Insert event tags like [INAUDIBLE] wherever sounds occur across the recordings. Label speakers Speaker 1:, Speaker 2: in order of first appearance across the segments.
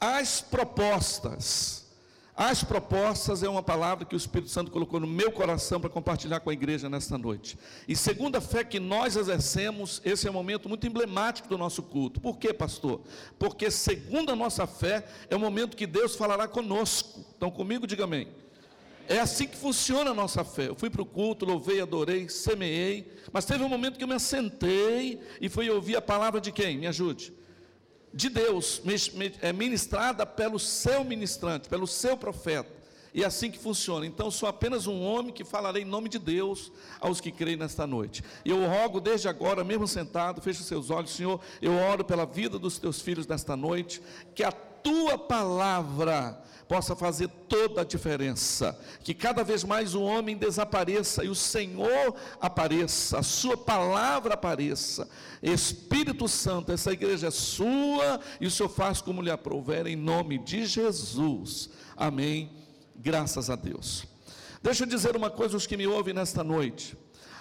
Speaker 1: as propostas. As propostas é uma palavra que o Espírito Santo colocou no meu coração para compartilhar com a igreja nesta noite. E segundo a fé que nós exercemos, esse é um momento muito emblemático do nosso culto. Por quê, pastor? Porque segundo a nossa fé, é o momento que Deus falará conosco. Então comigo, diga amém. É assim que funciona a nossa fé. Eu fui para o culto, louvei, adorei, semeei, mas teve um momento que eu me assentei e fui ouvir a palavra de quem? Me ajude de Deus, é ministrada pelo seu ministrante, pelo seu profeta. E é assim que funciona. Então, sou apenas um homem que falarei em nome de Deus aos que creem nesta noite. E eu rogo desde agora, mesmo sentado, feche os seus olhos, Senhor. Eu oro pela vida dos teus filhos nesta noite, que a tua palavra possa fazer toda a diferença. Que cada vez mais o homem desapareça e o Senhor apareça, a Sua palavra apareça. Espírito Santo, essa igreja é sua e o Senhor faz como lhe aprouver, em nome de Jesus. Amém. Graças a Deus. Deixa eu dizer uma coisa aos que me ouvem nesta noite.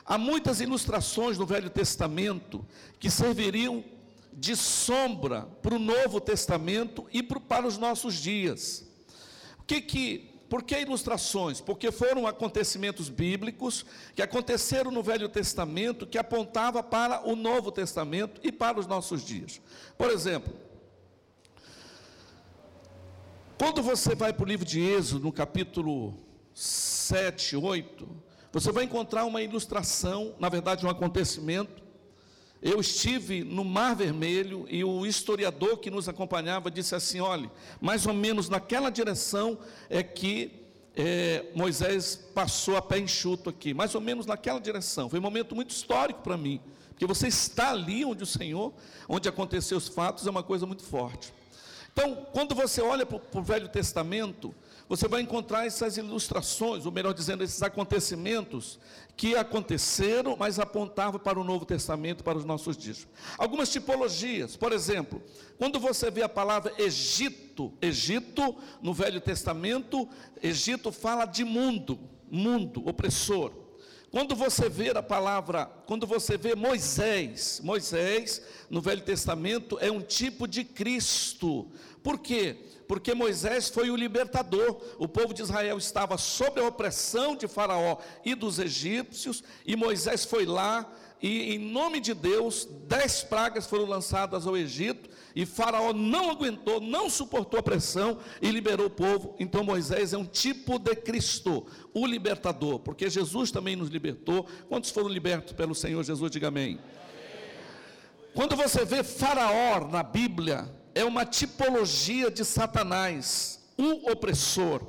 Speaker 1: Há muitas ilustrações no Velho Testamento que serviriam de sombra para o Novo Testamento e para os nossos dias que que, por que ilustrações? Porque foram acontecimentos bíblicos que aconteceram no Velho Testamento, que apontava para o Novo Testamento e para os nossos dias. Por exemplo, quando você vai para o livro de Êxodo, no capítulo 7, 8, você vai encontrar uma ilustração, na verdade, um acontecimento eu estive no Mar Vermelho e o historiador que nos acompanhava disse assim: olhe, mais ou menos naquela direção é que é, Moisés passou a pé enxuto aqui, mais ou menos naquela direção. Foi um momento muito histórico para mim, porque você está ali onde o Senhor, onde aconteceu os fatos, é uma coisa muito forte. Então, quando você olha para o Velho Testamento, você vai encontrar essas ilustrações, ou melhor dizendo, esses acontecimentos que aconteceram, mas apontavam para o Novo Testamento, para os nossos dias. Algumas tipologias, por exemplo, quando você vê a palavra Egito, Egito, no Velho Testamento, Egito fala de mundo, mundo, opressor. Quando você vê a palavra, quando você vê Moisés, Moisés no Velho Testamento é um tipo de Cristo. Por quê? Porque Moisés foi o libertador. O povo de Israel estava sob a opressão de Faraó e dos egípcios, e Moisés foi lá, e em nome de Deus, dez pragas foram lançadas ao Egito, e Faraó não aguentou, não suportou a pressão e liberou o povo. Então Moisés é um tipo de Cristo, o libertador, porque Jesus também nos libertou. Quantos foram libertos pelo Senhor Jesus? Diga amém. Quando você vê Faraó na Bíblia, é uma tipologia de Satanás, o opressor,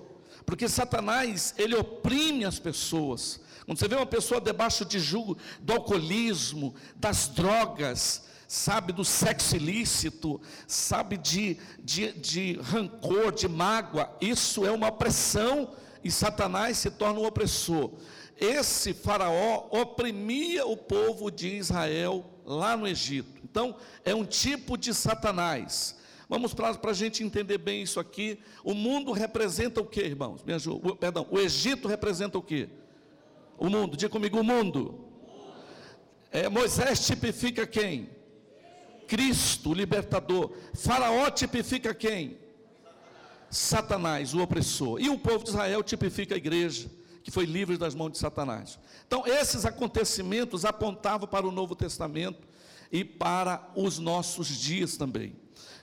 Speaker 1: porque Satanás, ele oprime as pessoas. Quando você vê uma pessoa debaixo de julgo do alcoolismo, das drogas, sabe, do sexo ilícito, sabe, de, de, de rancor, de mágoa, isso é uma opressão e Satanás se torna um opressor. Esse faraó oprimia o povo de Israel lá no Egito. Então, é um tipo de Satanás. Vamos para a gente entender bem isso aqui. O mundo representa o que, irmãos? Me ajuda. Perdão, o Egito representa o que? O mundo. Diga comigo, o mundo. É, Moisés tipifica quem? Cristo, o libertador. Faraó tipifica quem? Satanás, o opressor. E o povo de Israel tipifica a igreja, que foi livre das mãos de Satanás. Então, esses acontecimentos apontavam para o Novo Testamento e para os nossos dias também.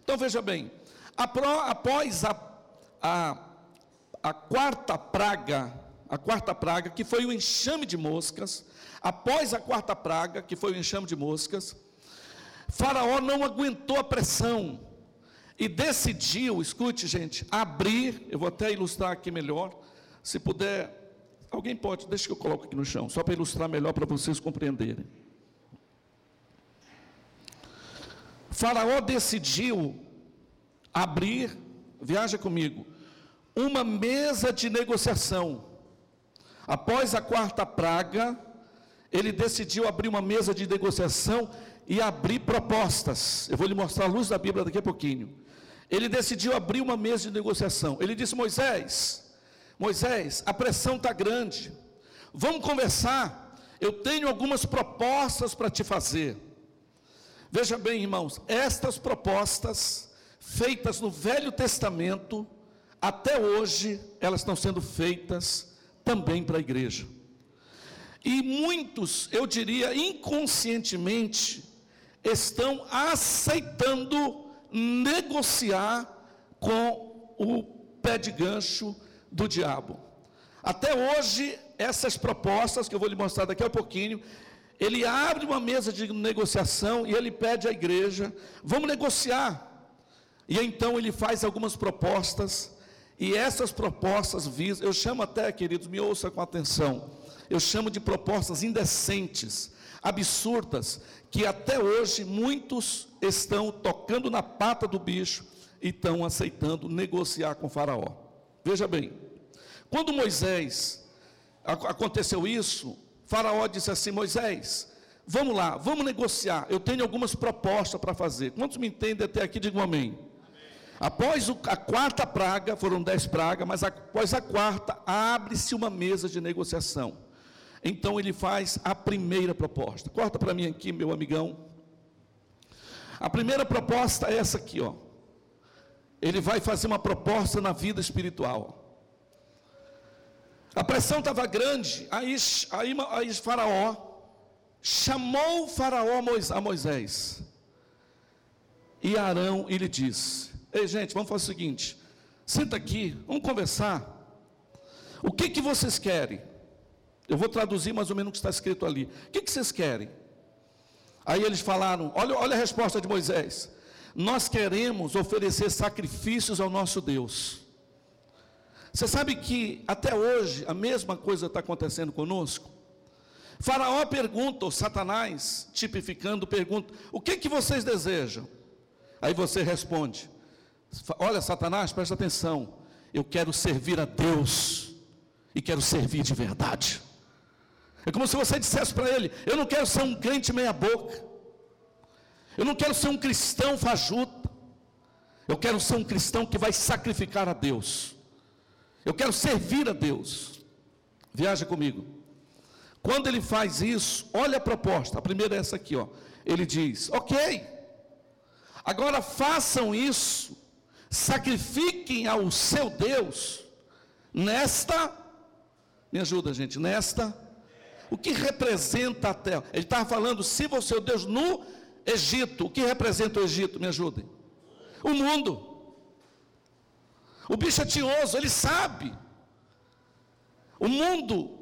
Speaker 1: Então veja bem, após a, a, a quarta praga, a quarta praga, que foi o enxame de moscas, após a quarta praga, que foi o enxame de moscas, Faraó não aguentou a pressão e decidiu, escute gente, abrir, eu vou até ilustrar aqui melhor, se puder, alguém pode, deixa que eu coloco aqui no chão, só para ilustrar melhor para vocês compreenderem. Faraó decidiu abrir, viaja comigo, uma mesa de negociação. Após a quarta praga, ele decidiu abrir uma mesa de negociação e abrir propostas. Eu vou lhe mostrar a luz da Bíblia daqui a pouquinho. Ele decidiu abrir uma mesa de negociação. Ele disse: Moisés, Moisés, a pressão está grande. Vamos conversar. Eu tenho algumas propostas para te fazer. Veja bem, irmãos, estas propostas feitas no Velho Testamento, até hoje elas estão sendo feitas também para a igreja. E muitos, eu diria, inconscientemente, estão aceitando negociar com o pé de gancho do diabo. Até hoje, essas propostas que eu vou lhe mostrar daqui a pouquinho, ele abre uma mesa de negociação e ele pede à igreja: vamos negociar. E então ele faz algumas propostas, e essas propostas visam, eu chamo até, queridos, me ouça com atenção, eu chamo de propostas indecentes, absurdas, que até hoje muitos estão tocando na pata do bicho e estão aceitando negociar com Faraó. Veja bem, quando Moisés aconteceu isso, Faraó disse assim: Moisés, vamos lá, vamos negociar. Eu tenho algumas propostas para fazer. Quantos me entendem até aqui? Digam amém. Após a quarta praga, foram dez pragas, mas após a quarta, abre-se uma mesa de negociação. Então ele faz a primeira proposta. Corta para mim aqui, meu amigão. A primeira proposta é essa aqui, ó. Ele vai fazer uma proposta na vida espiritual. A pressão estava grande, aí, aí, aí Faraó chamou Faraó a Moisés e Arão e lhe disse: Ei, gente, vamos fazer o seguinte: senta aqui, vamos conversar. O que, que vocês querem? Eu vou traduzir mais ou menos o que está escrito ali. O que, que vocês querem? Aí eles falaram: olha, olha a resposta de Moisés. Nós queremos oferecer sacrifícios ao nosso Deus. Você sabe que até hoje a mesma coisa está acontecendo conosco? Faraó pergunta, ou Satanás, tipificando, pergunta: o que, que vocês desejam? Aí você responde: Olha, Satanás, presta atenção. Eu quero servir a Deus e quero servir de verdade. É como se você dissesse para ele: Eu não quero ser um crente meia-boca. Eu não quero ser um cristão fajuta. Eu quero ser um cristão que vai sacrificar a Deus. Eu quero servir a Deus. Viaja comigo. Quando ele faz isso, olha a proposta. A primeira é essa aqui, ó. Ele diz: Ok, agora façam isso, sacrifiquem ao seu Deus nesta. Me ajuda, gente, nesta o que representa a terra? Ele estava falando, se você o Deus no Egito, o que representa o Egito? Me ajudem. O mundo. O bicho é tinhoso, ele sabe. O mundo,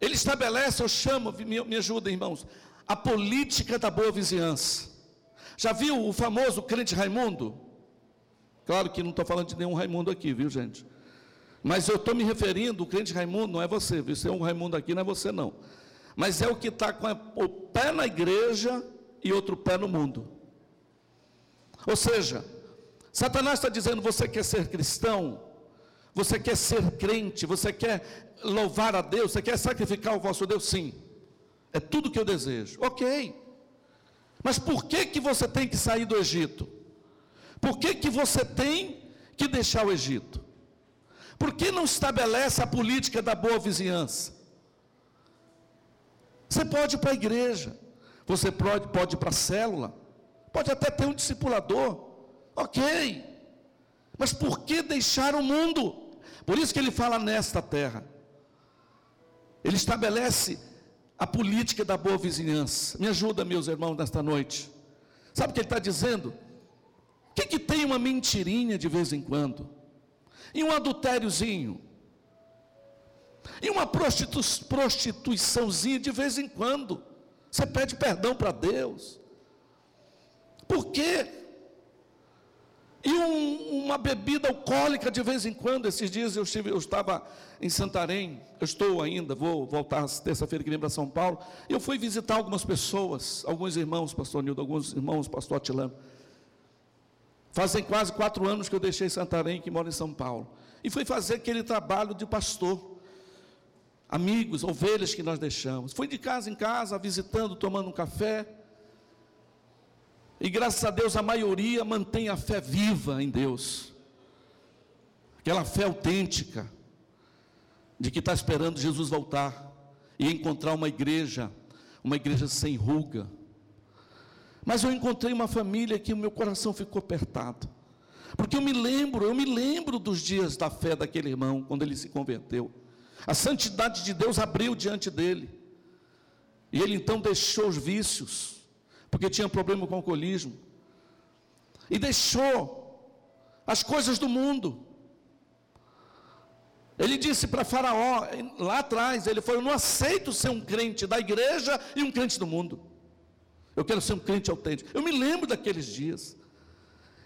Speaker 1: ele estabelece, eu chamo, me, me ajudem, irmãos, a política da boa vizinhança. Já viu o famoso crente Raimundo? Claro que não estou falando de nenhum Raimundo aqui, viu gente? Mas eu estou me referindo, o crente Raimundo não é você, viu? Se é um Raimundo aqui, não é você não. Mas é o que está com o pé na igreja e outro pé no mundo. Ou seja, Satanás está dizendo: você quer ser cristão, você quer ser crente, você quer louvar a Deus, você quer sacrificar o vosso Deus? Sim, é tudo que eu desejo. Ok, mas por que, que você tem que sair do Egito? Por que, que você tem que deixar o Egito? Por que não estabelece a política da boa vizinhança? Você pode ir para a igreja, você pode, pode ir para a célula, pode até ter um discipulador, ok, mas por que deixar o mundo? Por isso que ele fala nesta terra, ele estabelece a política da boa vizinhança. Me ajuda, meus irmãos, nesta noite. Sabe o que ele está dizendo? O que, que tem uma mentirinha de vez em quando? E um adultériozinho. E uma prostitu prostituiçãozinha de vez em quando. Você pede perdão para Deus. Por quê? E um, uma bebida alcoólica de vez em quando. Esses dias eu, estive, eu estava em Santarém, eu estou ainda, vou voltar terça-feira que vem para São Paulo. Eu fui visitar algumas pessoas, alguns irmãos, pastor Nildo, alguns irmãos, pastor Atilano. Fazem quase quatro anos que eu deixei Santarém, que moro em São Paulo. E fui fazer aquele trabalho de pastor. Amigos, ovelhas que nós deixamos. Fui de casa em casa, visitando, tomando um café. E graças a Deus a maioria mantém a fé viva em Deus. Aquela fé autêntica. De que está esperando Jesus voltar. E encontrar uma igreja. Uma igreja sem ruga mas eu encontrei uma família que o meu coração ficou apertado. Porque eu me lembro, eu me lembro dos dias da fé daquele irmão, quando ele se converteu. A santidade de Deus abriu diante dele. E ele então deixou os vícios, porque tinha problema com o alcoolismo. E deixou as coisas do mundo. Ele disse para Faraó, lá atrás, ele falou: Eu não aceito ser um crente da igreja e um crente do mundo. Eu quero ser um crente autêntico. Eu me lembro daqueles dias.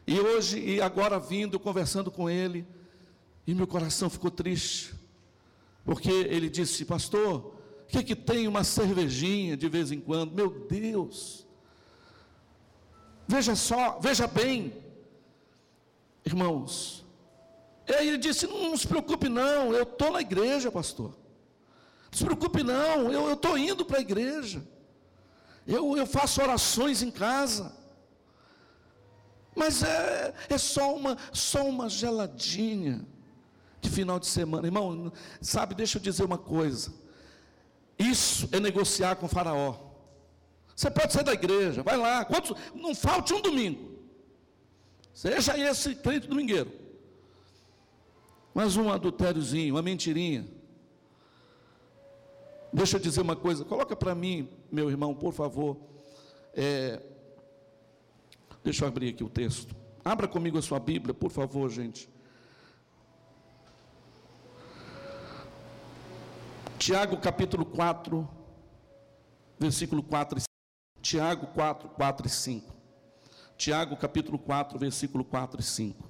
Speaker 1: E hoje, e agora vindo, conversando com ele, e meu coração ficou triste, porque ele disse: Pastor, o que, que tem uma cervejinha de vez em quando? Meu Deus, veja só, veja bem, irmãos, e aí ele disse: Não, se preocupe, não, eu estou na igreja, pastor. Não se preocupe, não, eu estou indo para a igreja. Eu, eu faço orações em casa. Mas é, é só, uma, só uma geladinha de final de semana. Irmão, sabe, deixa eu dizer uma coisa. Isso é negociar com o faraó. Você pode sair da igreja, vai lá. Quantos, não falte um domingo. Seja esse crente domingueiro. Mas um adultériozinho, uma mentirinha. Deixa eu dizer uma coisa, coloca para mim, meu irmão, por favor. É, deixa eu abrir aqui o texto. Abra comigo a sua Bíblia, por favor, gente. Tiago capítulo 4, versículo 4 e 5. Tiago 4, 4 e 5. Tiago capítulo 4, versículo 4 e 5.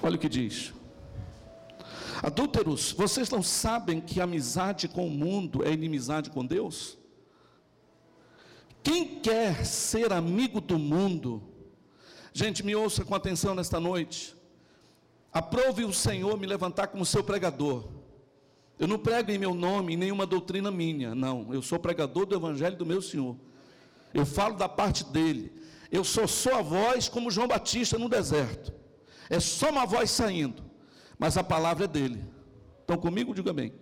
Speaker 1: Olha o que diz. Adúlteros, vocês não sabem que amizade com o mundo é inimizade com Deus? Quem quer ser amigo do mundo, gente, me ouça com atenção nesta noite. Aprove o Senhor me levantar como seu pregador. Eu não prego em meu nome, nenhuma doutrina minha, não. Eu sou pregador do Evangelho do meu Senhor. Eu falo da parte dele. Eu sou sua voz como João Batista no deserto. É só uma voz saindo, mas a palavra é dele. Estão comigo? Diga bem.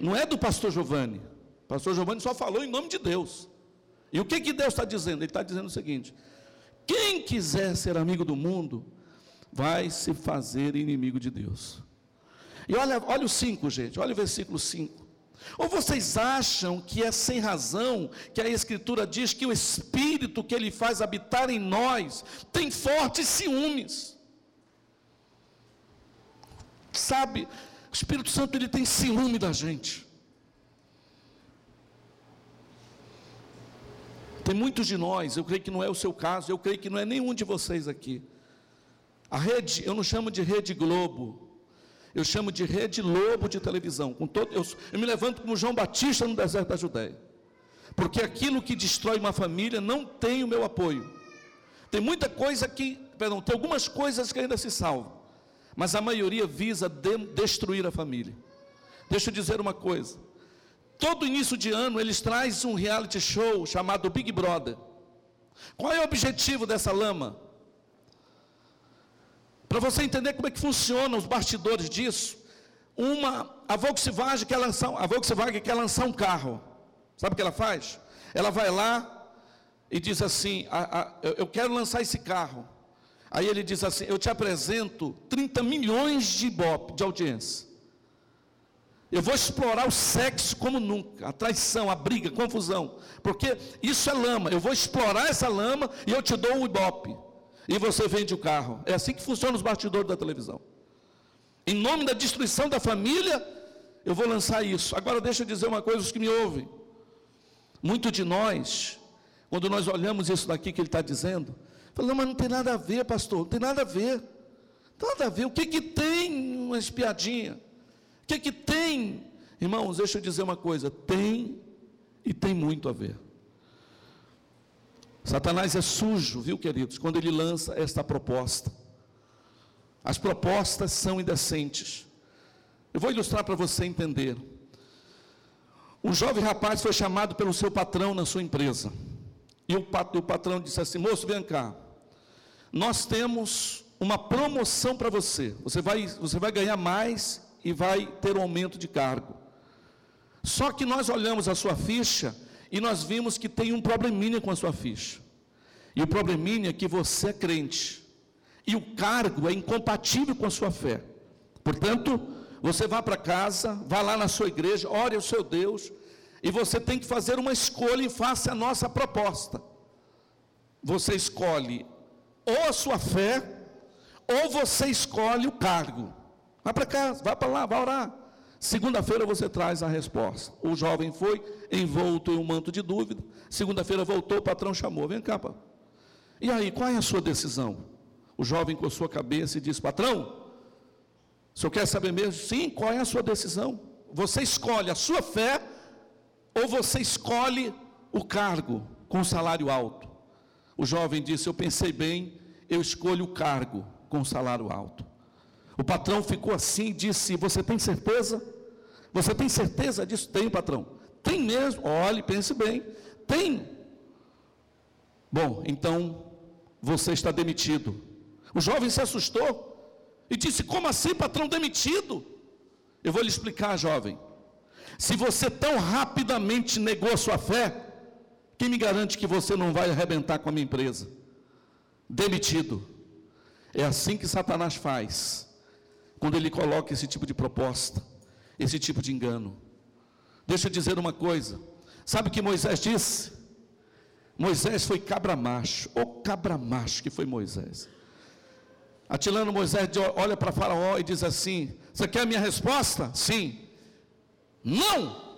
Speaker 1: Não é do pastor Giovanni. O pastor Giovanni só falou em nome de Deus. E o que, que Deus está dizendo? Ele está dizendo o seguinte: quem quiser ser amigo do mundo, vai se fazer inimigo de Deus. E olha, olha o 5, gente, olha o versículo 5. Ou vocês acham que é sem razão que a Escritura diz que o Espírito que Ele faz habitar em nós tem fortes ciúmes? Sabe, o Espírito Santo ele tem ciúme da gente. Tem muitos de nós, eu creio que não é o seu caso, eu creio que não é nenhum de vocês aqui. A rede, eu não chamo de rede Globo, eu chamo de rede Lobo de televisão. Com todo, eu, eu me levanto como João Batista no deserto da Judéia. Porque aquilo que destrói uma família não tem o meu apoio. Tem muita coisa que, perdão, tem algumas coisas que ainda se salvam mas a maioria visa de destruir a família. Deixa eu dizer uma coisa. Todo início de ano eles trazem um reality show chamado Big Brother. Qual é o objetivo dessa lama? Para você entender como é que funciona os bastidores disso, uma a Volkswagen quer lançar, a Volkswagen quer lançar um carro. Sabe o que ela faz? Ela vai lá e diz assim: a, a, eu quero lançar esse carro. Aí ele diz assim: Eu te apresento 30 milhões de ibope, de audiência. Eu vou explorar o sexo como nunca, a traição, a briga, a confusão, porque isso é lama. Eu vou explorar essa lama e eu te dou o ibope. E você vende o carro. É assim que funciona os bastidores da televisão. Em nome da destruição da família, eu vou lançar isso. Agora deixa eu dizer uma coisa, os que me ouvem. Muito de nós, quando nós olhamos isso daqui que ele está dizendo, Falei, mas não tem nada a ver, pastor, não tem nada a ver. Nada a ver. O que que tem uma espiadinha? O que que tem? Irmãos, deixa eu dizer uma coisa: tem e tem muito a ver. Satanás é sujo, viu, queridos, quando ele lança esta proposta. As propostas são indecentes. Eu vou ilustrar para você entender. Um jovem rapaz foi chamado pelo seu patrão na sua empresa. E o patrão disse assim: Moço, vem cá nós temos uma promoção para você. Você vai, você vai ganhar mais e vai ter um aumento de cargo. Só que nós olhamos a sua ficha e nós vimos que tem um probleminha com a sua ficha. E o probleminha é que você é crente. E o cargo é incompatível com a sua fé. Portanto, você vá para casa, vá lá na sua igreja, ore ao seu Deus, e você tem que fazer uma escolha e faça a nossa proposta. Você escolhe ou a sua fé, ou você escolhe o cargo. Vá para casa, vá para lá, vá orar. Segunda-feira você traz a resposta. O jovem foi envolto em um manto de dúvida. Segunda-feira voltou, o patrão chamou: Vem cá, pá. E aí, qual é a sua decisão? O jovem com a sua cabeça e disse: Patrão, o senhor quer saber mesmo? Sim, qual é a sua decisão? Você escolhe a sua fé ou você escolhe o cargo com salário alto? O jovem disse: Eu pensei bem, eu escolho o cargo com salário alto. O patrão ficou assim e disse: Você tem certeza? Você tem certeza disso? Tem, patrão. Tem mesmo. Olhe, pense bem. Tem. Bom, então você está demitido. O jovem se assustou e disse: Como assim, patrão demitido? Eu vou lhe explicar, jovem. Se você tão rapidamente negou a sua fé, quem me garante que você não vai arrebentar com a minha empresa? Demitido. É assim que Satanás faz quando ele coloca esse tipo de proposta, esse tipo de engano. Deixa eu dizer uma coisa: sabe o que Moisés disse? Moisés foi cabra macho, o cabra macho que foi Moisés. Atilano Moisés olha para Faraó e diz assim: Você quer a minha resposta? Sim. Não!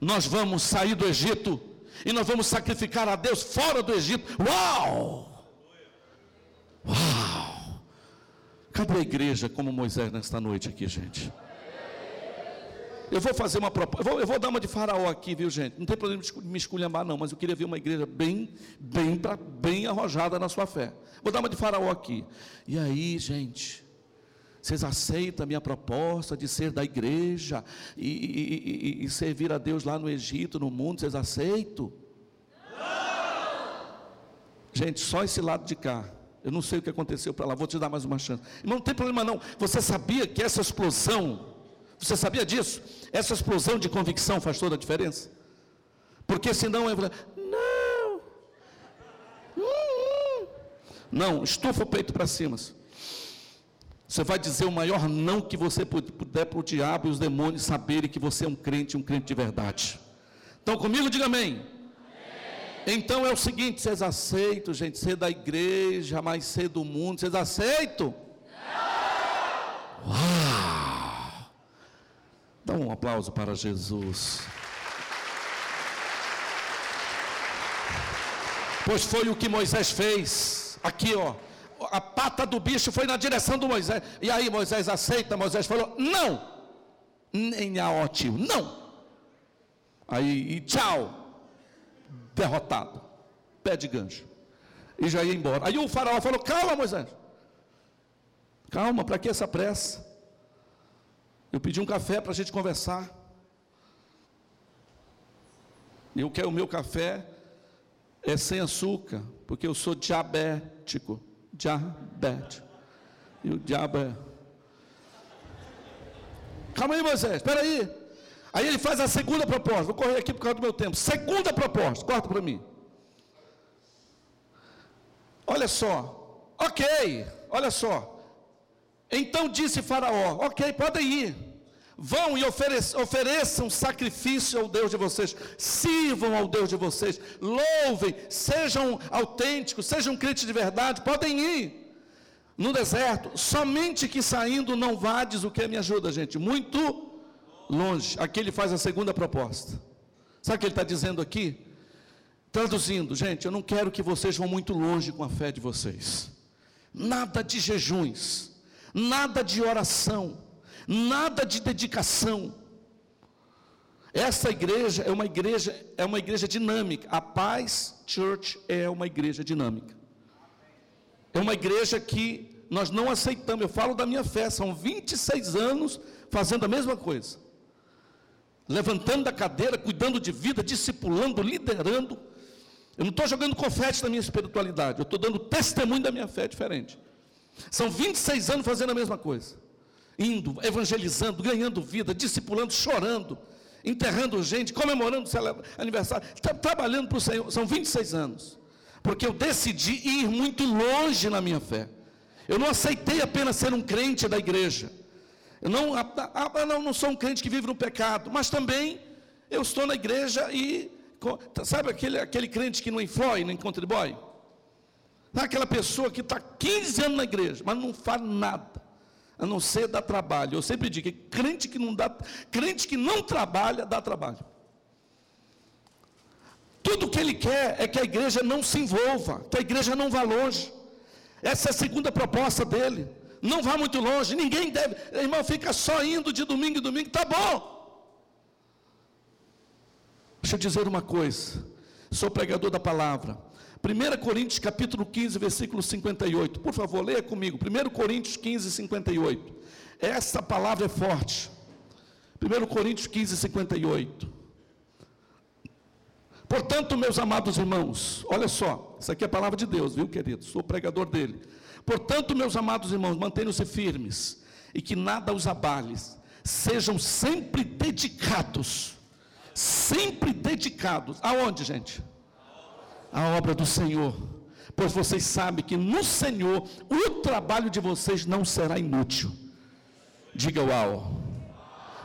Speaker 1: Nós vamos sair do Egito e nós vamos sacrificar a Deus fora do Egito. Uau! Uau! Cadê a igreja como Moisés nesta noite aqui, gente? Eu vou fazer uma proposta, eu, eu vou, dar uma de faraó aqui, viu gente? Não tem problema de me esculhambar não, mas eu queria ver uma igreja bem, bem, pra, bem arrojada na sua fé. Vou dar uma de faraó aqui. E aí, gente, vocês aceitam a minha proposta de ser da igreja e, e, e, e servir a Deus lá no Egito, no mundo? Vocês aceitam? Não! Gente, só esse lado de cá. Eu não sei o que aconteceu para lá, vou te dar mais uma chance. Irmão, não tem problema não. Você sabia que essa explosão, você sabia disso? Essa explosão de convicção faz toda a diferença? Porque senão eu não. Não, estufa o peito para cima. Você vai dizer o maior não que você puder para o diabo e os demônios saberem que você é um crente, um crente de verdade. Então comigo, diga amém. Então é o seguinte, vocês aceitam, gente, ser da igreja, mas ser do mundo, vocês aceitam? Não! Uau! Dá um aplauso para Jesus. Pois foi o que Moisés fez. Aqui, ó. A pata do bicho foi na direção do Moisés. E aí Moisés aceita, Moisés falou: "Não". Nem a ótimo, não. Aí, e tchau derrotado. Pé de gancho. E já ia embora. Aí o faraó falou: Calma, Moisés. Calma, para que essa pressa? Eu pedi um café para a gente conversar. Eu quero o meu café é sem açúcar, porque eu sou diabético. Diabético. E o diabo é. Calma aí, Moisés, espera aí. Aí ele faz a segunda proposta. Vou correr aqui por causa do meu tempo. Segunda proposta, corta para mim. Olha só. Ok, olha só. Então disse Faraó: Ok, podem ir. Vão e ofereçam, sacrifício ao Deus de vocês, sirvam ao Deus de vocês, louvem, sejam autênticos, sejam crentes de verdade, podem ir no deserto, somente que saindo não vades o que me ajuda, gente, muito longe. Aqui ele faz a segunda proposta. Sabe o que ele está dizendo aqui? Traduzindo, gente, eu não quero que vocês vão muito longe com a fé de vocês. Nada de jejuns, nada de oração, nada de dedicação. Essa igreja é uma igreja, é uma igreja dinâmica. A Paz Church é uma igreja dinâmica. É uma igreja que nós não aceitamos. Eu falo da minha fé, são 26 anos fazendo a mesma coisa levantando da cadeira, cuidando de vida, discipulando, liderando. Eu não estou jogando confete na minha espiritualidade, eu estou dando testemunho da minha fé diferente. São 26 anos fazendo a mesma coisa. Indo, evangelizando, ganhando vida, discipulando, chorando, enterrando gente, comemorando aniversário, trabalhando para o Senhor. São 26 anos. Porque eu decidi ir muito longe na minha fé. Eu não aceitei apenas ser um crente da igreja. Não, ah, ah, não, não sou um crente que vive no pecado, mas também eu estou na igreja e. Sabe aquele, aquele crente que não influi, não encontra boy? Aquela pessoa que está 15 anos na igreja, mas não faz nada, a não ser dar trabalho. Eu sempre digo que crente que não dá, crente que não trabalha, dá trabalho. Tudo que ele quer é que a igreja não se envolva, que a igreja não vá longe. Essa é a segunda proposta dele. Não vá muito longe, ninguém deve. Irmão, fica só indo de domingo em domingo, tá bom. Deixa eu dizer uma coisa. Sou pregador da palavra. 1 Coríntios capítulo 15, versículo 58. Por favor, leia comigo. 1 Coríntios 15, 58. Essa palavra é forte. 1 Coríntios 15, 58. Portanto, meus amados irmãos, olha só, isso aqui é a palavra de Deus, viu, querido? Sou pregador dele. Portanto, meus amados irmãos, mantenham-se firmes e que nada os abale. Sejam sempre dedicados. Sempre dedicados. Aonde, gente? A obra do Senhor. Pois vocês sabem que no Senhor o trabalho de vocês não será inútil. Diga uau.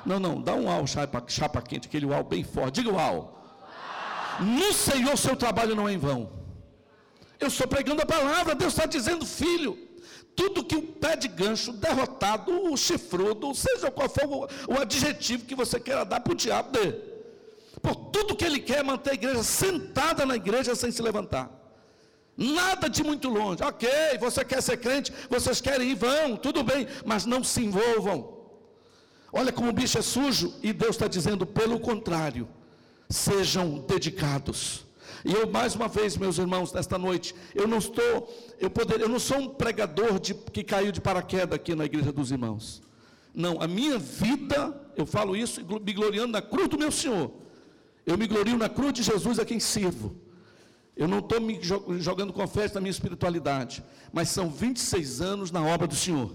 Speaker 1: Não, não, dá um uau chapa, chapa quente, aquele uau bem forte. Diga uau. No Senhor, seu trabalho não é em vão. Eu estou pregando a palavra, Deus está dizendo, filho, tudo que o pé de gancho, derrotado, o chifrudo, seja qual for o, o adjetivo que você queira dar para o diabo dê. Por tudo que ele quer é manter a igreja sentada na igreja sem se levantar. Nada de muito longe. Ok, você quer ser crente, vocês querem ir, vão, tudo bem, mas não se envolvam. Olha como o bicho é sujo, e Deus está dizendo, pelo contrário, sejam dedicados. E eu mais uma vez, meus irmãos, nesta noite, eu não estou, eu poder, eu não sou um pregador de, que caiu de paraquedas aqui na igreja dos irmãos. Não, a minha vida, eu falo isso me gloriando na cruz do meu Senhor. Eu me glorio na cruz de Jesus a quem sirvo. Eu não estou me jogando confete na minha espiritualidade, mas são 26 anos na obra do Senhor,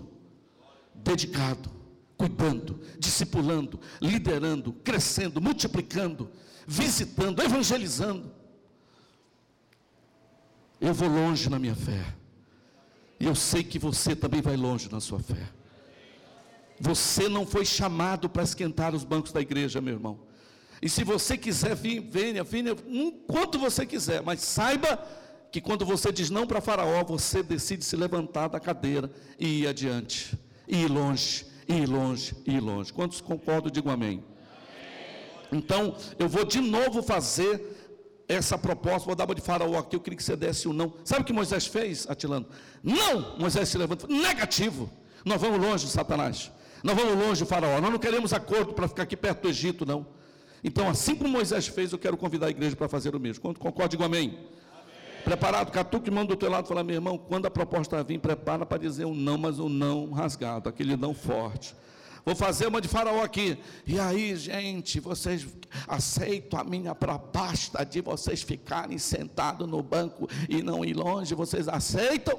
Speaker 1: dedicado, cuidando, discipulando, liderando, crescendo, multiplicando visitando, evangelizando. Eu vou longe na minha fé. E eu sei que você também vai longe na sua fé. Você não foi chamado para esquentar os bancos da igreja, meu irmão. E se você quiser vir, venha, venha, quanto você quiser, mas saiba que quando você diz não para Faraó, você decide se levantar da cadeira e ir adiante, e ir longe, e ir longe, e ir longe. Quantos concordam, digam amém. Então, eu vou de novo fazer essa proposta, vou dar uma de faraó aqui, eu queria que você desse o um não. Sabe o que Moisés fez, Atilano? Não! Moisés se levantou, negativo. Nós vamos longe, Satanás. Nós vamos longe, faraó. Nós não queremos acordo para ficar aqui perto do Egito, não. Então, assim como Moisés fez, eu quero convidar a igreja para fazer o mesmo. Quando concorda, digo amém. amém. Preparado, catuque mão do teu lado, fala, meu irmão, quando a proposta vir, prepara para dizer um não, mas um não rasgado, aquele não forte. Vou fazer uma de faraó aqui. E aí, gente, vocês aceitam a minha proposta de vocês ficarem sentados no banco e não ir longe? Vocês aceitam?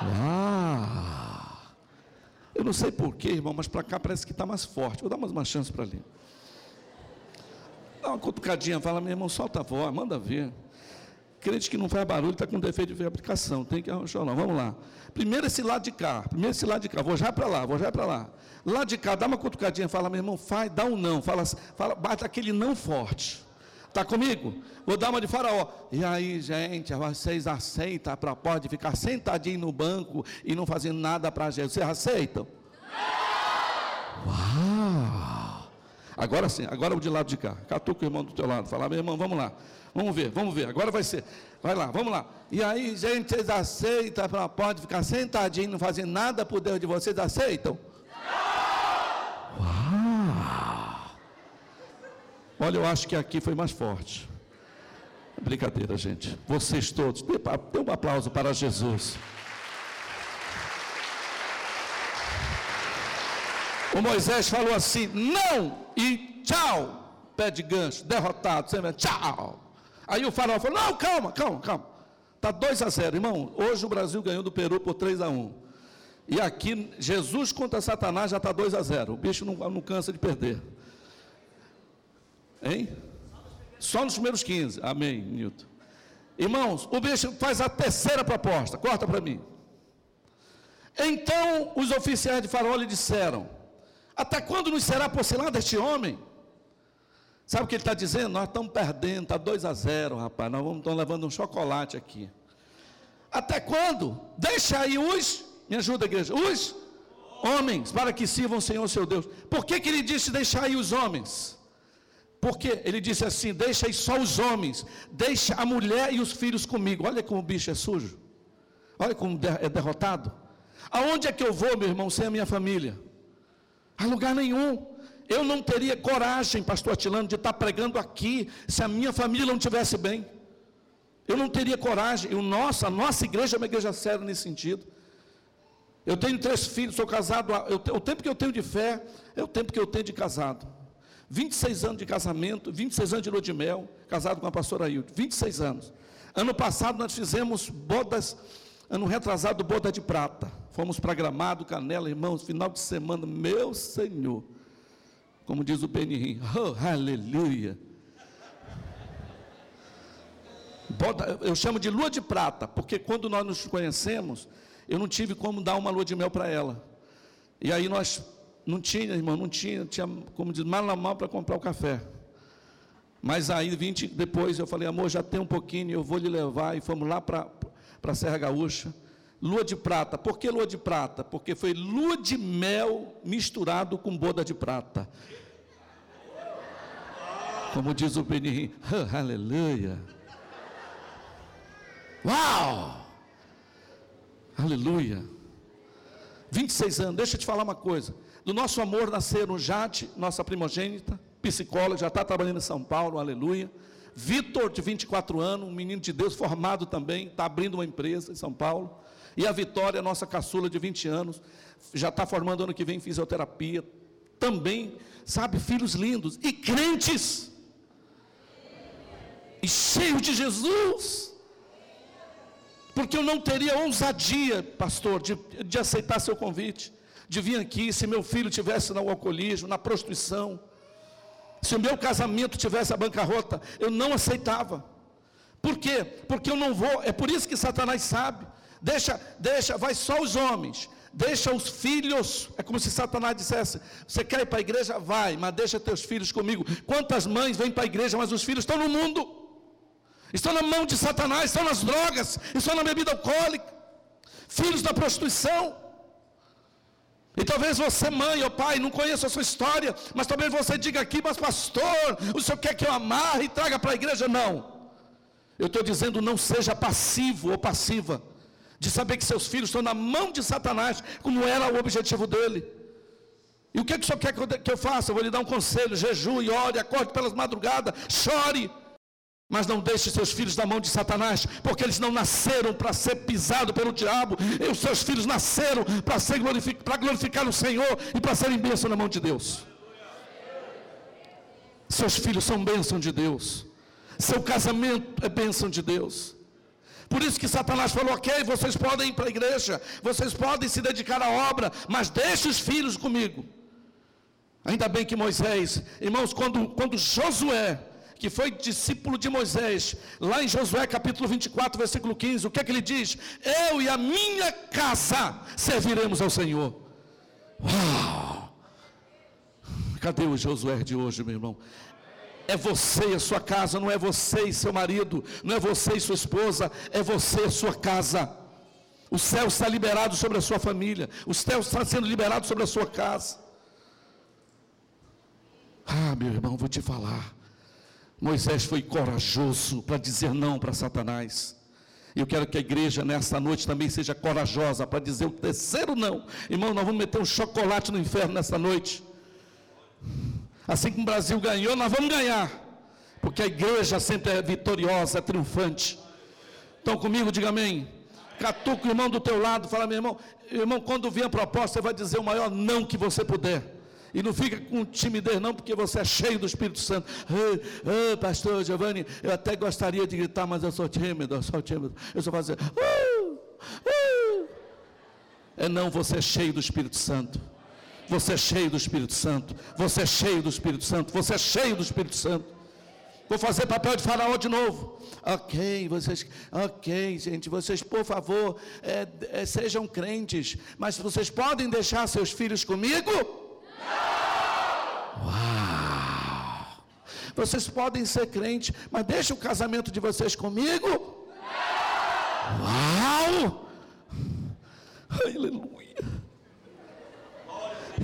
Speaker 1: Ah! Eu não sei porquê, irmão, mas para cá parece que está mais forte. Vou dar mais uma chance para ali. Dá uma cutucadinha, fala, meu irmão, solta a voz, manda ver. Crente que não faz barulho está com defeito de fabricação, tem que arranjar não. Vamos lá. Primeiro esse lado de cá, primeiro esse lado de cá, vou já para lá, vou já para lá. Lá de cá, dá uma cutucadinha, fala, meu irmão, faz, dá um não, fala, fala bate aquele não forte. Está comigo? Vou dar uma de faraó. E aí, gente, vocês aceitam a proposta de ficar sentadinho no banco e não fazendo nada para gente? Vocês aceitam? Uau! Agora sim, agora o de lado de cá. Catuca o irmão do teu lado. Fala, meu irmão, vamos lá. Vamos ver, vamos ver. Agora vai ser. Vai lá, vamos lá. E aí, gente, vocês aceitam? Pode ficar sentadinho, não fazer nada por Deus de vocês, aceitam? Uau! Olha, eu acho que aqui foi mais forte. Brincadeira, gente. Vocês todos, dê, um aplauso para Jesus. O Moisés falou assim: não e tchau. Pé de gancho, derrotado, sempre tchau. Aí o faraó falou: Não, calma, calma, calma. Está 2 a 0, irmão. Hoje o Brasil ganhou do Peru por 3 a 1. E aqui, Jesus contra Satanás já está 2 a 0. O bicho não, não cansa de perder. Hein? Só nos primeiros 15. Amém, Nilton. Irmãos, o bicho faz a terceira proposta, corta para mim. Então os oficiais de Faraó lhe disseram: Até quando nos será posselado este homem? Sabe o que ele está dizendo? Nós estamos perdendo, está 2 a 0, rapaz. Nós vamos, estamos levando um chocolate aqui. Até quando? Deixa aí os, me ajuda, igreja, os homens, para que sirvam o Senhor seu Deus. Por que, que ele disse deixar aí os homens? Porque ele disse assim: deixa aí só os homens, deixa a mulher e os filhos comigo. Olha como o bicho é sujo, olha como é derrotado. Aonde é que eu vou, meu irmão, sem a minha família? A lugar nenhum. Eu não teria coragem, pastor Atilano, de estar pregando aqui se a minha família não estivesse bem. Eu não teria coragem. E nosso, a nossa igreja é uma igreja séria nesse sentido. Eu tenho três filhos, sou casado. Eu, o tempo que eu tenho de fé é o tempo que eu tenho de casado. 26 anos de casamento, 26 anos de lua de mel, casado com a pastora Hilde. 26 anos. Ano passado nós fizemos bodas, ano retrasado, boda de prata. Fomos para Gramado, Canela, irmãos, final de semana, meu Senhor. Como diz o Benihim, oh, aleluia. Eu chamo de lua de prata, porque quando nós nos conhecemos, eu não tive como dar uma lua de mel para ela. E aí nós não tinha, irmão, não tinha, tinha, como diz, mal na mão para comprar o café. Mas aí, 20 depois, eu falei, amor, já tem um pouquinho, eu vou lhe levar. E fomos lá para a Serra Gaúcha. Lua de prata. Por que lua de prata? Porque foi lua de mel misturado com boda de prata. Como diz o Benihim, [LAUGHS] aleluia. Uau! Aleluia. 26 anos, deixa eu te falar uma coisa. Do nosso amor nasceram Jade, nossa primogênita, psicóloga, já está trabalhando em São Paulo, aleluia. Vitor, de 24 anos, um menino de Deus, formado também, está abrindo uma empresa em São Paulo. E a Vitória, nossa caçula de 20 anos, já está formando ano que vem fisioterapia. Também, sabe, filhos lindos e crentes. E cheios de Jesus. Porque eu não teria ousadia, pastor, de, de aceitar seu convite. De vir aqui, se meu filho tivesse no alcoolismo, na prostituição. Se o meu casamento tivesse a bancarrota, eu não aceitava. Por quê? Porque eu não vou, é por isso que Satanás sabe. Deixa, deixa, vai só os homens. Deixa os filhos. É como se Satanás dissesse: Você quer ir para a igreja? Vai, mas deixa teus filhos comigo. Quantas mães vêm para a igreja, mas os filhos estão no mundo? Estão na mão de Satanás, estão nas drogas, estão na bebida alcoólica, filhos da prostituição. E talvez você, mãe ou pai, não conheça a sua história, mas talvez você diga aqui, mas pastor, o senhor quer que eu amarre e traga para a igreja? Não. Eu estou dizendo, não seja passivo ou passiva de saber que seus filhos estão na mão de Satanás, como era o objetivo dele. E o que, é que o senhor quer que eu faça? Eu vou lhe dar um conselho: jejue, ore, acorde pelas madrugadas, chore. Mas não deixe seus filhos na mão de Satanás, porque eles não nasceram para ser pisados pelo diabo, e os seus filhos nasceram para glorific, glorificar o Senhor e para serem bênção na mão de Deus. Seus filhos são bênção de Deus, seu casamento é bênção de Deus. Por isso que Satanás falou: ok, vocês podem ir para a igreja, vocês podem se dedicar à obra, mas deixe os filhos comigo. Ainda bem que Moisés, irmãos, quando, quando Josué, que foi discípulo de Moisés, lá em Josué capítulo 24, versículo 15, o que é que ele diz? Eu e a minha casa serviremos ao Senhor. Uau! Cadê o Josué de hoje, meu irmão? É você e a sua casa, não é você e seu marido, não é você e sua esposa, é você e a sua casa. O céu está liberado sobre a sua família, o céu está sendo liberado sobre a sua casa. Ah, meu irmão, vou te falar. Moisés foi corajoso para dizer não para Satanás. Eu quero que a igreja nessa noite também seja corajosa para dizer o terceiro não. Irmão, nós vamos meter um chocolate no inferno nessa noite. Assim como o Brasil ganhou, nós vamos ganhar. Porque a igreja sempre é vitoriosa, é triunfante. Estão comigo? Diga amém. Catuca o irmão do teu lado, fala, meu irmão, irmão, quando vier a proposta, você vai dizer o maior não que você puder. E não fica com timidez, não, porque você é cheio do Espírito Santo. Pastor Giovanni, eu até gostaria de gritar, mas eu sou tímido, eu sou tímido. Eu só fazer. Uh, uh. É não, você é cheio do Espírito Santo. Você é cheio do Espírito Santo. Você é cheio do Espírito Santo. Você é cheio do Espírito Santo. Vou fazer papel de faraó de novo. Ok, vocês, ok, gente, vocês, por favor, é, é, sejam crentes, mas vocês podem deixar seus filhos comigo? Não! Uau! Vocês podem ser crentes, mas deixa o casamento de vocês comigo? Não! Uau! Aleluia!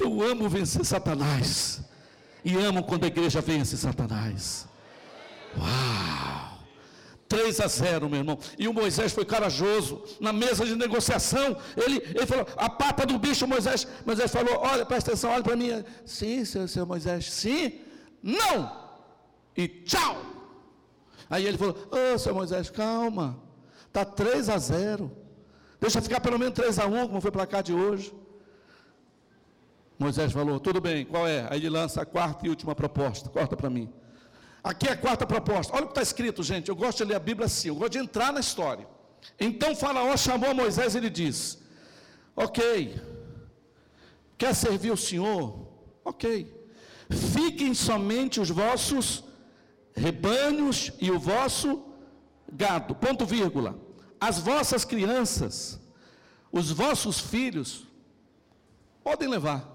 Speaker 1: Eu amo vencer Satanás. E amo quando a igreja vence Satanás. Uau! 3 a 0, meu irmão. E o Moisés foi corajoso. Na mesa de negociação, ele, ele falou: a pata do bicho, Moisés. Moisés falou: Olha, presta atenção, olha para mim. Sim, seu, seu Moisés, sim, não. E tchau. Aí ele falou: Ô, oh, seu Moisés, calma. Está 3 a 0. Deixa ficar pelo menos 3 a 1, como foi para cá de hoje. Moisés falou: Tudo bem, qual é? Aí ele lança a quarta e última proposta. Corta para mim. Aqui é a quarta proposta. Olha o que está escrito, gente. Eu gosto de ler a Bíblia assim, eu gosto de entrar na história. Então Faraó chamou Moisés e ele disse: Ok, quer servir o Senhor? Ok. Fiquem somente os vossos rebanhos e o vosso gado. Ponto vírgula. As vossas crianças, os vossos filhos, podem levar.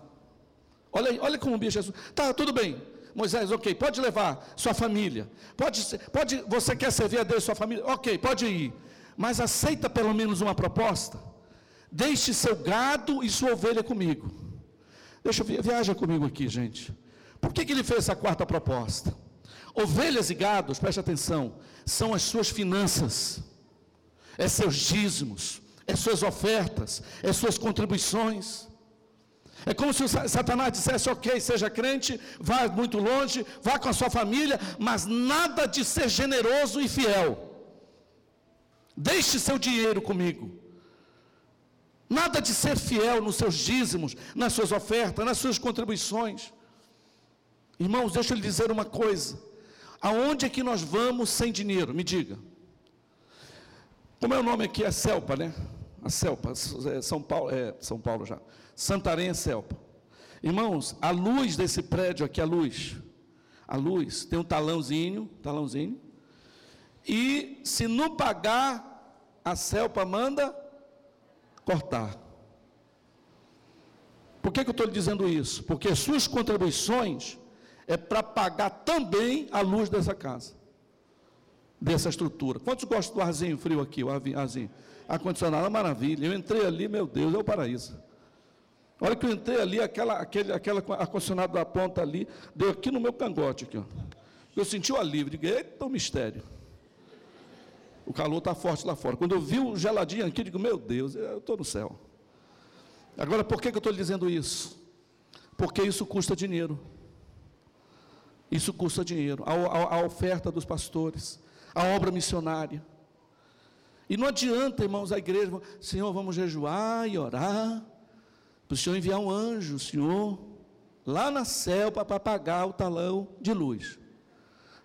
Speaker 1: Olha, olha como bicho Jesus. Tá, tudo bem. Moisés, ok, pode levar sua família. Pode, pode, você quer servir a Deus sua família? Ok, pode ir. Mas aceita pelo menos uma proposta. Deixe seu gado e sua ovelha comigo. Deixa eu viaja comigo aqui, gente. Por que, que ele fez essa quarta proposta? Ovelhas e gados, preste atenção, são as suas finanças, é seus dízimos, é suas ofertas, é suas contribuições. É como se Satanás dissesse: ok, seja crente, vá muito longe, vá com a sua família, mas nada de ser generoso e fiel. Deixe seu dinheiro comigo. Nada de ser fiel nos seus dízimos, nas suas ofertas, nas suas contribuições. Irmãos, deixa eu lhe dizer uma coisa. Aonde é que nós vamos sem dinheiro? Me diga. Como é o nome aqui? É Selpa, né? A Selpa, é São Paulo, é São Paulo já. Santarém, Selpa. Irmãos, a luz desse prédio aqui, a luz, a luz, tem um talãozinho, talãozinho, e se não pagar, a Selpa manda cortar. Por que, que eu estou lhe dizendo isso? Porque suas contribuições é para pagar também a luz dessa casa, dessa estrutura. Quantos gostam do arzinho frio aqui, o arzinho? Ar-condicionado, é maravilha. Eu entrei ali, meu Deus, é o paraíso. A hora que eu entrei ali, aquela, aquele, aquela ar-condicionado da ponta ali, deu aqui no meu cangote. Aqui, ó. Eu senti o alívio, digo, eita, o mistério. O calor está forte lá fora. Quando eu vi o geladinho aqui, digo, meu Deus, eu estou no céu. Agora, por que, que eu estou lhe dizendo isso? Porque isso custa dinheiro. Isso custa dinheiro. A, a, a oferta dos pastores, a obra missionária. E não adianta, irmãos, a igreja, Senhor, vamos jejuar e orar para o Senhor enviar um anjo, Senhor, lá na selva para pagar o talão de luz.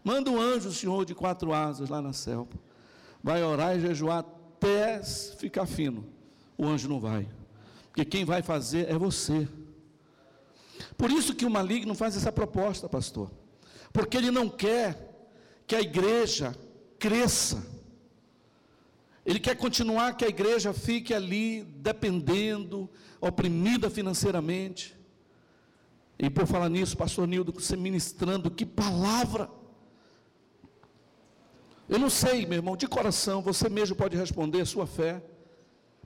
Speaker 1: Manda um anjo, Senhor, de quatro asas lá na selva. Vai orar e jejuar até ficar fino. O anjo não vai. Porque quem vai fazer é você. Por isso que o maligno faz essa proposta, pastor. Porque ele não quer que a igreja cresça. Ele quer continuar que a igreja fique ali dependendo, oprimida financeiramente. E por falar nisso, pastor Nildo, você ministrando, que palavra! Eu não sei, meu irmão, de coração, você mesmo pode responder a sua fé.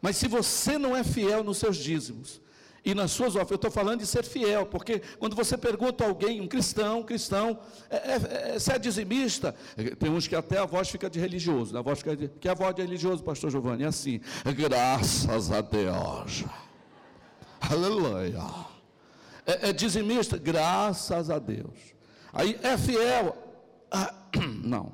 Speaker 1: Mas se você não é fiel nos seus dízimos e nas suas ofertas, eu estou falando de ser fiel, porque quando você pergunta a alguém, um cristão, um cristão, é, é, é, você é dizimista? Tem uns que até a voz fica de religioso, a voz fica de, que a voz de religioso, pastor Giovanni, é assim, graças a Deus. Aleluia. É, é dizimista? Graças a Deus. Aí é fiel? Ah, [CLEARS THROAT] não.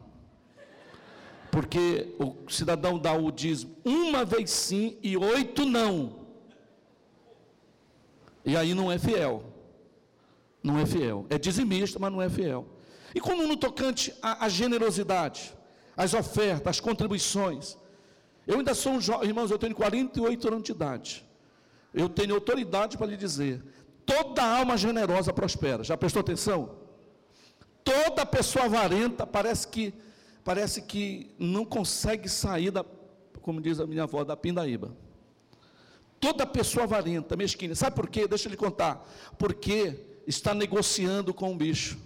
Speaker 1: Porque o cidadão dá o dízimo uma vez sim e oito não. E aí não é fiel. Não é fiel. É dizimista, mas não é fiel. E como no tocante à, à generosidade, às ofertas, às contribuições. Eu ainda sou um jovem, irmãos, eu tenho 48 anos de idade. Eu tenho autoridade para lhe dizer: toda alma generosa prospera. Já prestou atenção? Toda pessoa avarenta parece que parece que não consegue sair da, como diz a minha avó, da pindaíba. Toda pessoa avarenta, mesquinha. Sabe por quê? Deixa eu lhe contar. Porque está negociando com o bicho.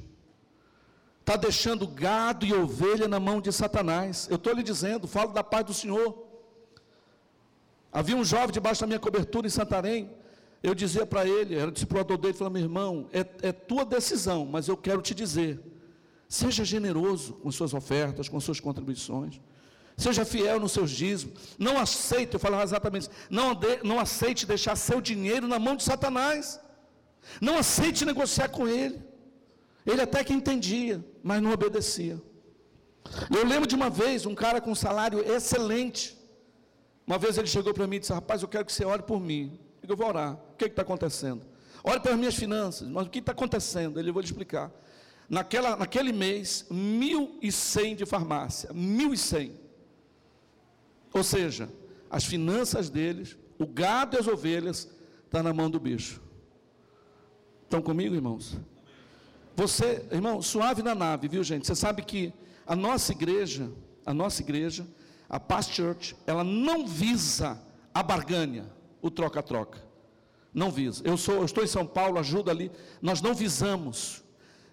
Speaker 1: Está deixando gado e ovelha na mão de Satanás. Eu estou lhe dizendo, falo da paz do Senhor. Havia um jovem debaixo da minha cobertura em Santarém. Eu dizia para ele, era discipulador dele, falou: meu irmão, é, é tua decisão, mas eu quero te dizer. Seja generoso com suas ofertas, com suas contribuições. Seja fiel nos seus dízimos. Não aceite, eu falava exatamente não, de, não aceite deixar seu dinheiro na mão de Satanás. Não aceite negociar com ele. Ele até que entendia, mas não obedecia. Eu lembro de uma vez, um cara com um salário excelente. Uma vez ele chegou para mim e disse: Rapaz, eu quero que você ore por mim. Eu vou orar. O que está acontecendo? Ore pelas minhas finanças. Mas o que está acontecendo? Ele vou lhe explicar. Naquela, naquele mês, 1.100 de farmácia. 1.100. Ou seja, as finanças deles, o gado e as ovelhas, está na mão do bicho. Estão comigo, irmãos? Você, irmão, suave na nave, viu, gente? Você sabe que a nossa igreja, a nossa igreja, a Past Church, ela não visa a barganha, o troca-troca. Não visa. Eu sou, eu estou em São Paulo, ajuda ali. Nós não visamos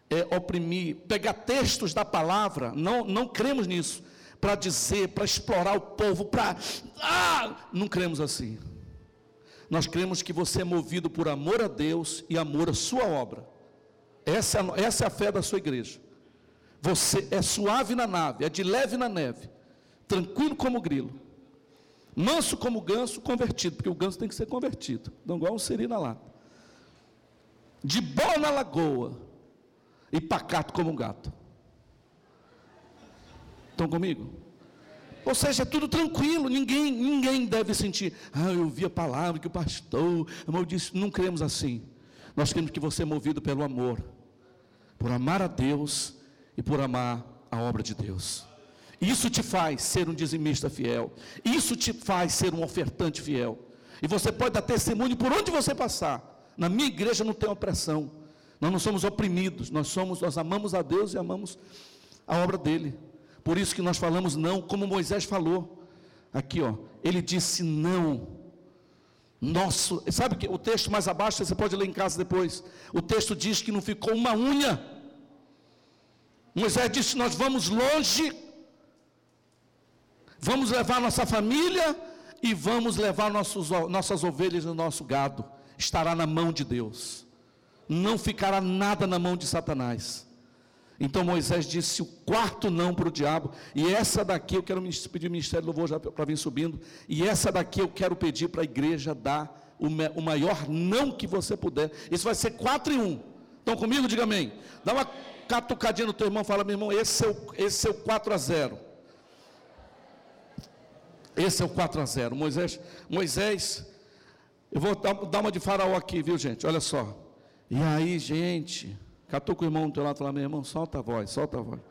Speaker 1: é, oprimir, pegar textos da palavra, não, não cremos nisso, para dizer, para explorar o povo, para. Ah! Não cremos assim. Nós cremos que você é movido por amor a Deus e amor à sua obra. Essa, é essa é a fé da sua igreja. Você é suave na nave, é de leve na neve, tranquilo como grilo, manso como ganso, convertido, porque o ganso tem que ser convertido, não igual um siri na lata. De boa na lagoa e pacato como um gato. Estão comigo? Ou seja, é tudo tranquilo, ninguém, ninguém deve sentir, ah, eu ouvi a palavra que o pastor disse, não cremos assim. Nós queremos que você é movido pelo amor, por amar a Deus e por amar a obra de Deus. Isso te faz ser um dizimista fiel, isso te faz ser um ofertante fiel. E você pode dar testemunho por onde você passar. Na minha igreja não tem opressão. Nós não somos oprimidos, nós somos, nós amamos a Deus e amamos a obra dele. Por isso que nós falamos não, como Moisés falou. Aqui, ó, ele disse não. Nosso, sabe que o texto mais abaixo, você pode ler em casa depois. O texto diz que não ficou uma unha. Moisés disse: Nós vamos longe, vamos levar nossa família e vamos levar nossos, nossas ovelhas e nosso gado. Estará na mão de Deus, não ficará nada na mão de Satanás. Então Moisés disse o quarto não para o diabo, e essa daqui eu quero pedir o ministério do louvor já para vir subindo, e essa daqui eu quero pedir para a igreja dar o, o maior não que você puder. Isso vai ser quatro em um. Estão comigo? Diga amém. Dá uma catucadinha no teu irmão, fala, meu irmão, esse é o, esse é o 4 a 0. Esse é o 4 a 0. Moisés, Moisés, eu vou dar, uma de faraó aqui, viu gente? Olha só. E aí, gente, Catou com o irmão do teu lado e falou, meu irmão, solta a voz, solta a voz.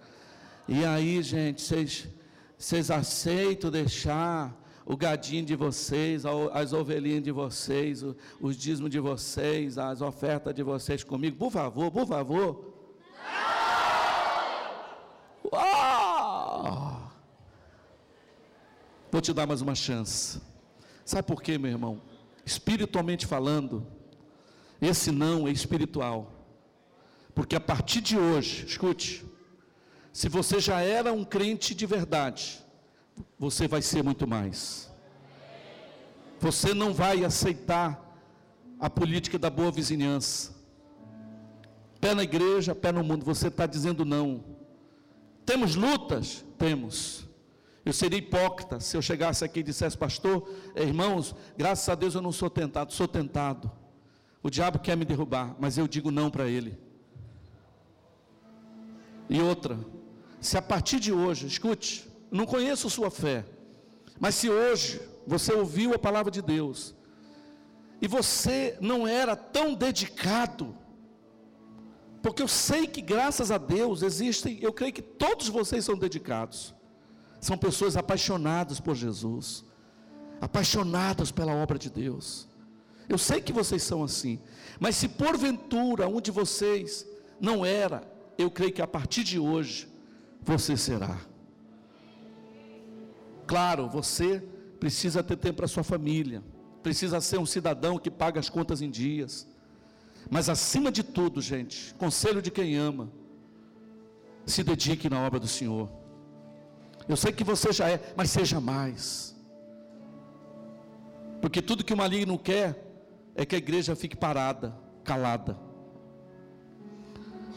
Speaker 1: E aí, gente, vocês, vocês aceitam deixar o gadinho de vocês, as ovelhinhas de vocês, os dízimos de vocês, as ofertas de vocês comigo? Por favor, por favor. Vou te dar mais uma chance. Sabe por quê, meu irmão? Espiritualmente falando, esse não é espiritual. Porque a partir de hoje, escute, se você já era um crente de verdade, você vai ser muito mais. Você não vai aceitar a política da boa vizinhança. Pé na igreja, pé no mundo, você está dizendo não. Temos lutas? Temos. Eu seria hipócrita se eu chegasse aqui e dissesse, pastor, irmãos, graças a Deus eu não sou tentado, sou tentado. O diabo quer me derrubar, mas eu digo não para ele. E outra, se a partir de hoje, escute, não conheço sua fé, mas se hoje você ouviu a palavra de Deus e você não era tão dedicado, porque eu sei que graças a Deus existem, eu creio que todos vocês são dedicados, são pessoas apaixonadas por Jesus, apaixonadas pela obra de Deus. Eu sei que vocês são assim, mas se porventura um de vocês não era, eu creio que a partir de hoje você será. Claro, você precisa ter tempo para sua família, precisa ser um cidadão que paga as contas em dias. Mas acima de tudo, gente, conselho de quem ama, se dedique na obra do Senhor. Eu sei que você já é, mas seja mais. Porque tudo que o maligno quer é que a igreja fique parada, calada.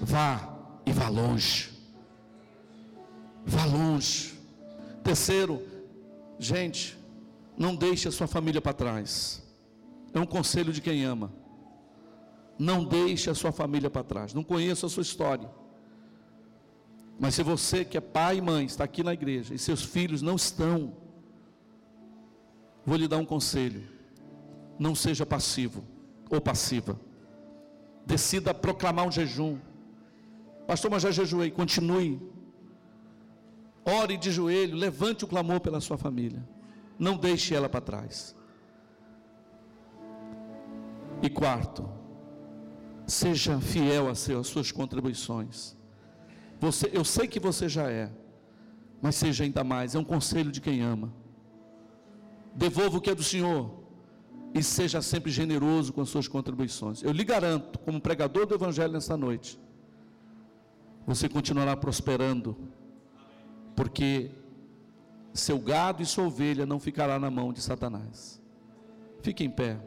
Speaker 1: Vá e vá longe. Vá longe. Terceiro, gente, não deixe a sua família para trás. É um conselho de quem ama. Não deixe a sua família para trás. Não conheço a sua história. Mas se você que é pai e mãe está aqui na igreja e seus filhos não estão, vou lhe dar um conselho. Não seja passivo ou passiva. Decida proclamar um jejum. Pastor, mas já jejuei. Continue. Ore de joelho, levante o clamor pela sua família. Não deixe ela para trás. E quarto, seja fiel às suas contribuições. Você, eu sei que você já é, mas seja ainda mais. É um conselho de quem ama. Devolva o que é do Senhor e seja sempre generoso com as suas contribuições. Eu lhe garanto, como pregador do Evangelho nesta noite, você continuará prosperando, porque seu gado e sua ovelha não ficará na mão de Satanás. Fique em pé.